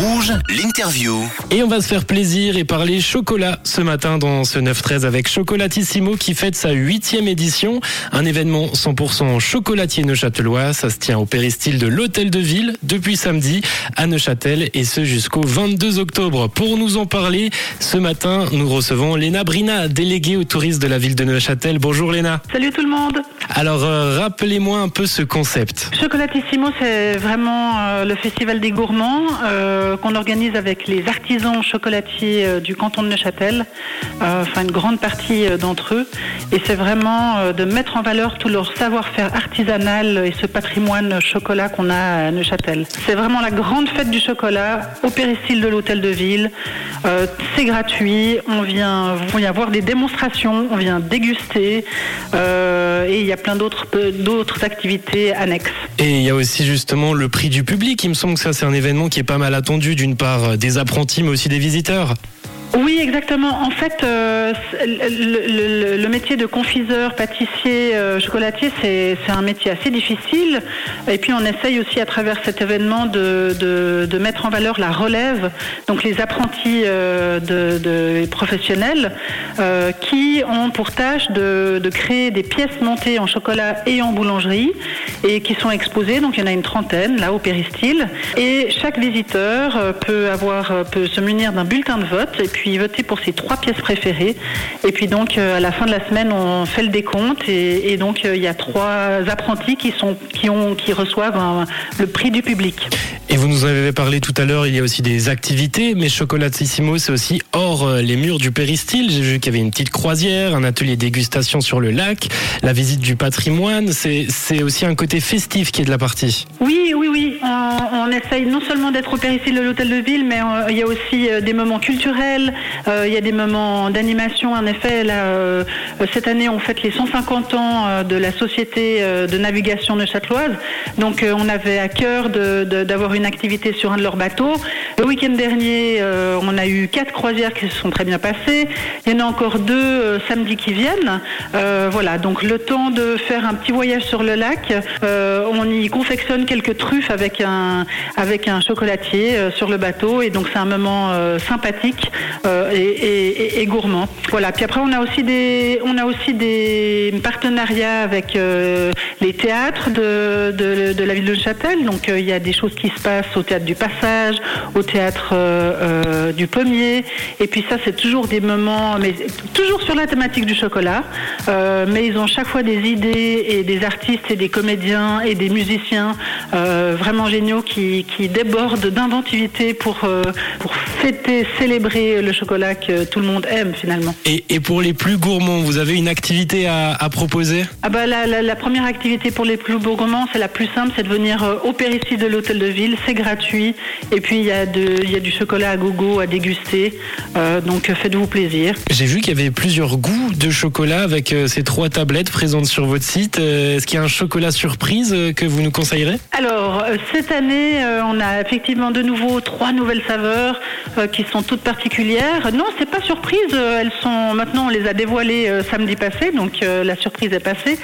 Rouge, l'interview. Et on va se faire plaisir et parler chocolat ce matin dans ce 9-13 avec Chocolatissimo qui fête sa huitième édition. Un événement 100% chocolatier neuchâtelois. Ça se tient au péristyle de l'Hôtel de Ville depuis samedi à Neuchâtel et ce jusqu'au 22 octobre. Pour nous en parler, ce matin, nous recevons Léna Brina, déléguée aux touristes de la ville de Neuchâtel. Bonjour Léna. Salut tout le monde. Alors, euh, rappelez-moi un peu ce concept. Chocolatissimo, c'est vraiment euh, le festival des gourmands euh, qu'on organise avec les artisans chocolatiers euh, du canton de Neuchâtel, euh, enfin une grande partie euh, d'entre eux. Et c'est vraiment euh, de mettre en valeur tout leur savoir-faire artisanal et ce patrimoine chocolat qu'on a à Neuchâtel. C'est vraiment la grande fête du chocolat au péristyle de l'hôtel de ville. Euh, c'est gratuit, on vient, on vient voir des démonstrations, on vient déguster euh, et il y a plein d'autres activités annexes. Et il y a aussi justement le prix du public. Il me semble que ça, c'est un événement qui est pas mal attendu, d'une part des apprentis, mais aussi des visiteurs. Oui, exactement. En fait, euh, le, métier de confiseur, pâtissier, euh, chocolatier, c'est un métier assez difficile. Et puis, on essaye aussi à travers cet événement de, de, de mettre en valeur la relève, donc les apprentis euh, de, professionnels qui ont pour tâche de, créer des pièces montées en chocolat et en boulangerie et qui sont exposées. Donc, il y en a une trentaine là au péristyle. Et chaque visiteur peut avoir, peut se munir d'un bulletin de vote voter pour ses trois pièces préférées. Et puis donc euh, à la fin de la semaine, on fait le décompte et, et donc euh, il y a trois apprentis qui sont qui ont qui reçoivent un- le prix du public. Et vous nous en avez parlé tout à l'heure, il y a aussi des activités, mais Chocolatissimo, c'est aussi hors euh, les murs du péristyle. J'ai vu qu'il y avait une petite croisière, un atelier dégustation sur le lac, la visite du patrimoine. C'est aussi un côté festif qui est de la partie. Oui. On, essaye non seulement d'être au péristyle de l'hôtel de ville, mais euh, il y a aussi euh, des moments culturels, euh, il y a des moments d'animation. En effet, cette année, on fête les 150 ans de la société de navigation neuchâteloise. Donc, on avait à cœur d'avoir une activité sur un de leurs bateaux. Le week-end dernier, on a eu quatre croisières qui se sont très bien passées. Il y en a encore deux samedi qui viennent. Voilà, donc le temps de faire un petit voyage sur le lac, on y confectionne quelques truffes avec un avec un chocolatier euh, sur le bateau et donc c'est un moment euh, sympathique euh, et, gourmand. Voilà. Puis après on a aussi des on a aussi des partenariats avec les théâtres de, la ville de Châtel. Donc il y a des choses qui se passent au théâtre du Passage, au théâtre du Pommier. Et puis ça c'est toujours des moments, mais toujours sur la thématique du chocolat. Mais ils ont chaque fois des idées et des artistes et des comédiens et des musiciens vraiment géniaux qui, qui débordent d'inventivité pour, euh, pour fêter, célébrer le chocolat que tout le monde aime finalement. Et, et pour les plus gourmands, vous avez une activité à, à proposer? Ah bah la, la- la première activité pour les plus gourmands, c'est la plus simple, c'est de venir euh, au péristyle de l'hôtel de ville, c'est gratuit. Et puis il y, a de- il y a du chocolat à gogo à déguster, Euh, donc faites-vous plaisir. J'ai vu qu'il y avait plusieurs goûts de chocolat avec ces trois tablettes présentes sur votre site. Est-ce qu'il y a un chocolat surprise que vous nous conseillerez? Alors, cette année, euh, on a effectivement de nouveau trois nouvelles saveurs euh, qui sont toutes particulières. Non, c'est pas surprise. euh, elles sont maintenant, on les a dévoilées samedi passé, donc la surprise est passée.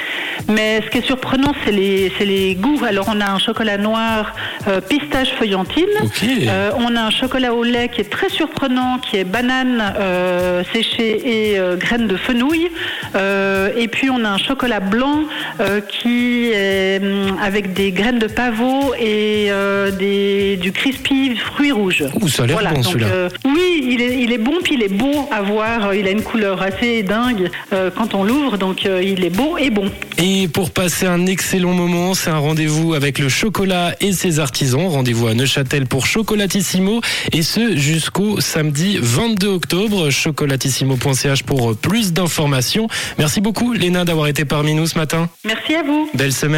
Mais ce qui est surprenant, c'est les, goûts. Alors, on a un chocolat noir euh, pistache feuillantine. Euh, on a un chocolat au lait qui est très surprenant, qui est banane euh, séchée et graines de fenouil. Et puis on a un chocolat blanc qui est hum, avec des graines de pavot et euh, des, du crispy fruits rouges. Ouh, ça a l'air bon, celui-là. euh, oui, il est, il est bon, puis il est beau à voir. Il a une couleur assez dingue euh, quand on l'ouvre, donc il est beau et bon. Et pour passer un excellent moment, c'est un rendez-vous avec le chocolat et ses artisans. Rendez-vous à Neuchâtel pour Chocolatissimo et ce jusqu'au samedi 22 octobre. Chocolatissimo.ch pour plus d'informations. Merci beaucoup Léna d'avoir été parmi nous ce matin. Merci à vous. Belle semaine.